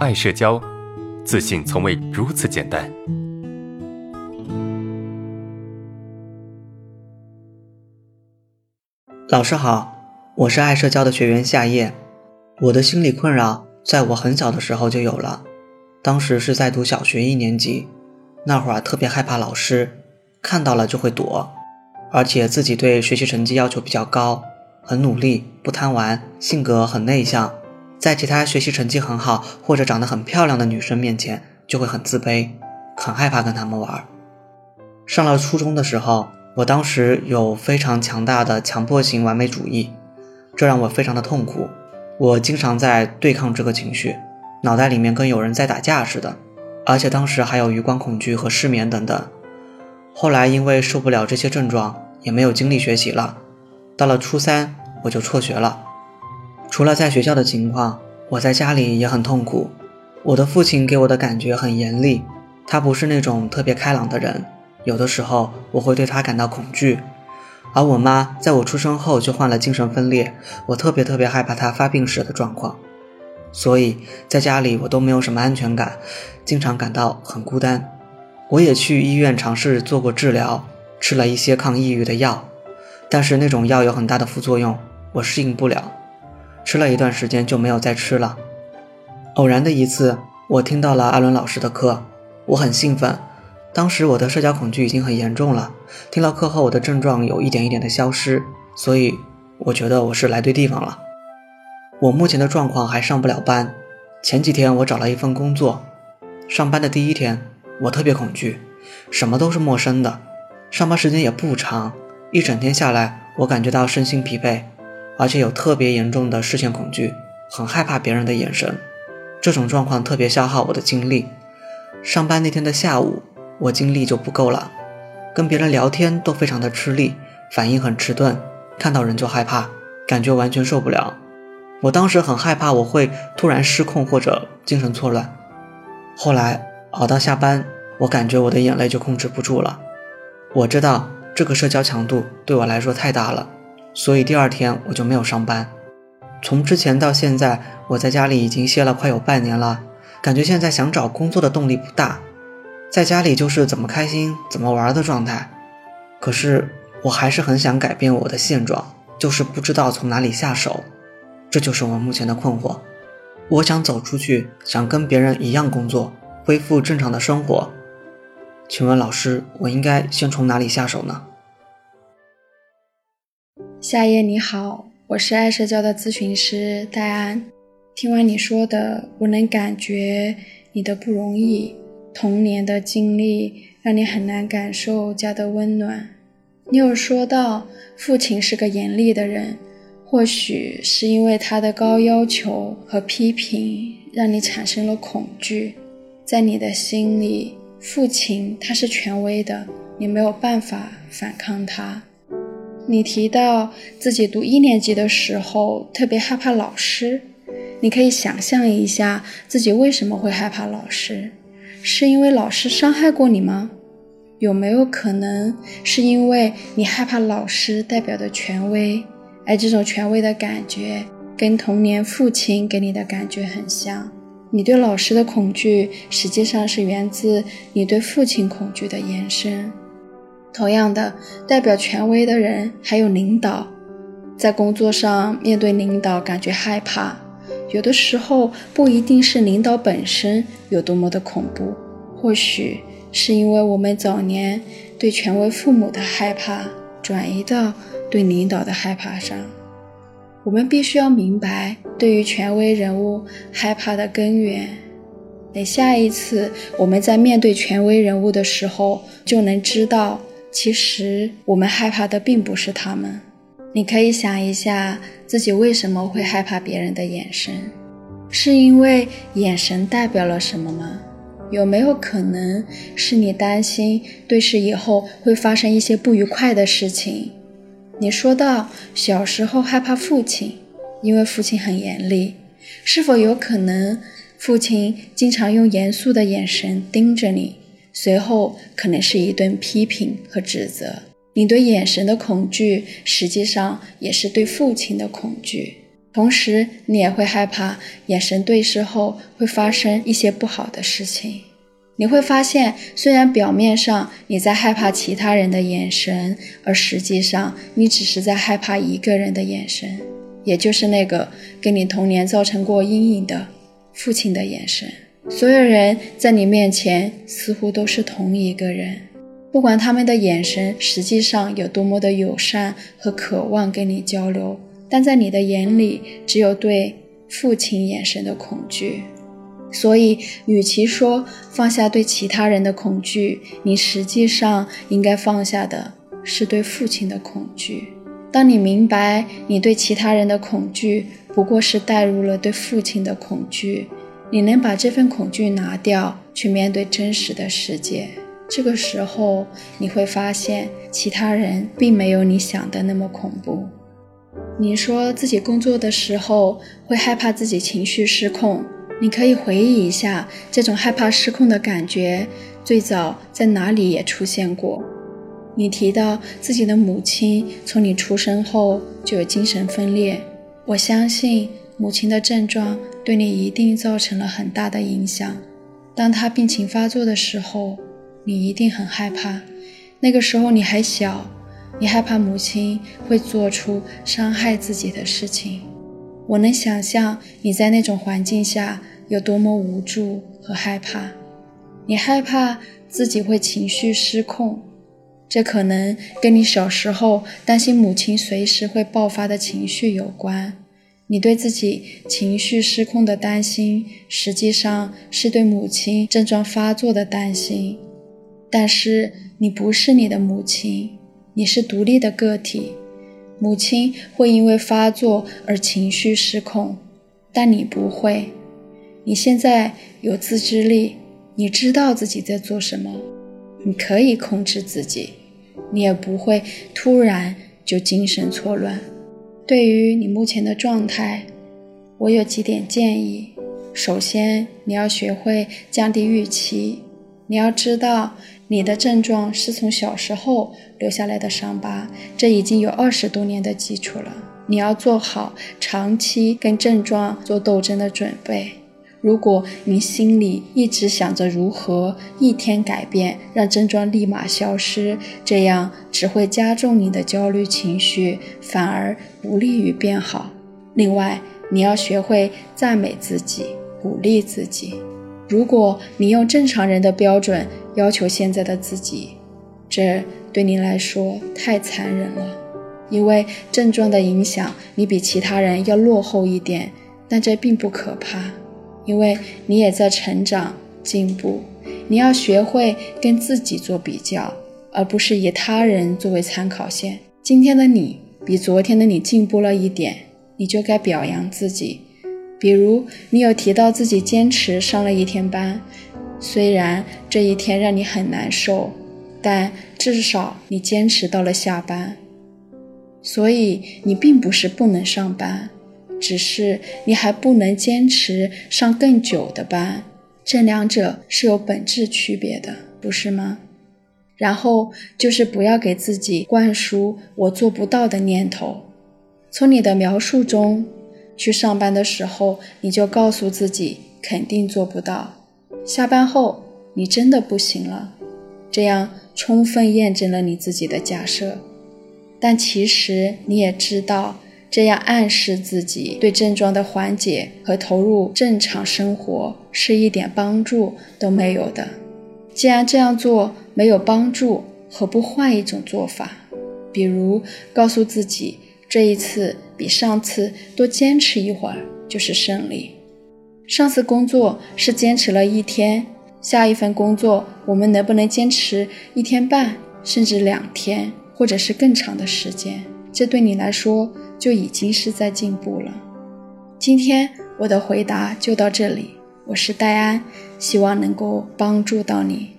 爱社交，自信从未如此简单。老师好，我是爱社交的学员夏夜。我的心理困扰在我很小的时候就有了，当时是在读小学一年级，那会儿特别害怕老师，看到了就会躲，而且自己对学习成绩要求比较高，很努力，不贪玩，性格很内向。在其他学习成绩很好或者长得很漂亮的女生面前，就会很自卑，很害怕跟她们玩。上了初中的时候，我当时有非常强大的强迫型完美主义，这让我非常的痛苦。我经常在对抗这个情绪，脑袋里面跟有人在打架似的，而且当时还有余光恐惧和失眠等等。后来因为受不了这些症状，也没有精力学习了。到了初三，我就辍学了。除了在学校的情况，我在家里也很痛苦。我的父亲给我的感觉很严厉，他不是那种特别开朗的人，有的时候我会对他感到恐惧。而我妈在我出生后就患了精神分裂，我特别特别害怕她发病时的状况，所以在家里我都没有什么安全感，经常感到很孤单。我也去医院尝试做过治疗，吃了一些抗抑郁的药，但是那种药有很大的副作用，我适应不了。吃了一段时间就没有再吃了。偶然的一次，我听到了阿伦老师的课，我很兴奋。当时我的社交恐惧已经很严重了，听到课后我的症状有一点一点的消失，所以我觉得我是来对地方了。我目前的状况还上不了班。前几天我找了一份工作，上班的第一天我特别恐惧，什么都是陌生的，上班时间也不长，一整天下来我感觉到身心疲惫。而且有特别严重的视线恐惧，很害怕别人的眼神，这种状况特别消耗我的精力。上班那天的下午，我精力就不够了，跟别人聊天都非常的吃力，反应很迟钝，看到人就害怕，感觉完全受不了。我当时很害怕我会突然失控或者精神错乱。后来熬到下班，我感觉我的眼泪就控制不住了。我知道这个社交强度对我来说太大了。所以第二天我就没有上班。从之前到现在，我在家里已经歇了快有半年了，感觉现在想找工作的动力不大，在家里就是怎么开心怎么玩的状态。可是我还是很想改变我的现状，就是不知道从哪里下手，这就是我目前的困惑。我想走出去，想跟别人一样工作，恢复正常的生活。请问老师，我应该先从哪里下手呢？夏夜你好，我是爱社交的咨询师戴安。听完你说的，我能感觉你的不容易，童年的经历让你很难感受家的温暖。你有说到父亲是个严厉的人，或许是因为他的高要求和批评让你产生了恐惧，在你的心里，父亲他是权威的，你没有办法反抗他。你提到自己读一年级的时候特别害怕老师，你可以想象一下自己为什么会害怕老师？是因为老师伤害过你吗？有没有可能是因为你害怕老师代表的权威，而这种权威的感觉跟童年父亲给你的感觉很像？你对老师的恐惧实际上是源自你对父亲恐惧的延伸。同样的，代表权威的人还有领导，在工作上面对领导感觉害怕，有的时候不一定是领导本身有多么的恐怖，或许是因为我们早年对权威父母的害怕转移到对领导的害怕上。我们必须要明白对于权威人物害怕的根源，等下一次我们在面对权威人物的时候，就能知道。其实我们害怕的并不是他们，你可以想一下自己为什么会害怕别人的眼神，是因为眼神代表了什么吗？有没有可能是你担心对视以后会发生一些不愉快的事情？你说到小时候害怕父亲，因为父亲很严厉，是否有可能父亲经常用严肃的眼神盯着你？随后可能是一顿批评和指责，你对眼神的恐惧，实际上也是对父亲的恐惧。同时，你也会害怕眼神对视后会发生一些不好的事情。你会发现，虽然表面上你在害怕其他人的眼神，而实际上你只是在害怕一个人的眼神，也就是那个给你童年造成过阴影的父亲的眼神。所有人在你面前似乎都是同一个人，不管他们的眼神实际上有多么的友善和渴望跟你交流，但在你的眼里只有对父亲眼神的恐惧。所以，与其说放下对其他人的恐惧，你实际上应该放下的是对父亲的恐惧。当你明白你对其他人的恐惧不过是带入了对父亲的恐惧。你能把这份恐惧拿掉，去面对真实的世界。这个时候，你会发现其他人并没有你想的那么恐怖。你说自己工作的时候会害怕自己情绪失控，你可以回忆一下这种害怕失控的感觉最早在哪里也出现过。你提到自己的母亲从你出生后就有精神分裂，我相信。母亲的症状对你一定造成了很大的影响。当他病情发作的时候，你一定很害怕。那个时候你还小，你害怕母亲会做出伤害自己的事情。我能想象你在那种环境下有多么无助和害怕。你害怕自己会情绪失控，这可能跟你小时候担心母亲随时会爆发的情绪有关。你对自己情绪失控的担心，实际上是对母亲症状发作的担心。但是你不是你的母亲，你是独立的个体。母亲会因为发作而情绪失控，但你不会。你现在有自制力，你知道自己在做什么，你可以控制自己，你也不会突然就精神错乱。对于你目前的状态，我有几点建议。首先，你要学会降低预期。你要知道，你的症状是从小时候留下来的伤疤，这已经有二十多年的基础了。你要做好长期跟症状做斗争的准备。如果你心里一直想着如何一天改变，让症状立马消失，这样只会加重你的焦虑情绪，反而不利于变好。另外，你要学会赞美自己，鼓励自己。如果你用正常人的标准要求现在的自己，这对你来说太残忍了。因为症状的影响，你比其他人要落后一点，但这并不可怕。因为你也在成长进步，你要学会跟自己做比较，而不是以他人作为参考线。今天的你比昨天的你进步了一点，你就该表扬自己。比如，你有提到自己坚持上了一天班，虽然这一天让你很难受，但至少你坚持到了下班。所以，你并不是不能上班。只是你还不能坚持上更久的班，这两者是有本质区别的，不是吗？然后就是不要给自己灌输“我做不到”的念头。从你的描述中，去上班的时候你就告诉自己肯定做不到，下班后你真的不行了，这样充分验证了你自己的假设。但其实你也知道。这样暗示自己对症状的缓解和投入正常生活是一点帮助都没有的。既然这样做没有帮助，何不换一种做法？比如告诉自己，这一次比上次多坚持一会儿就是胜利。上次工作是坚持了一天，下一份工作我们能不能坚持一天半，甚至两天，或者是更长的时间？这对你来说。就已经是在进步了。今天我的回答就到这里，我是戴安，希望能够帮助到你。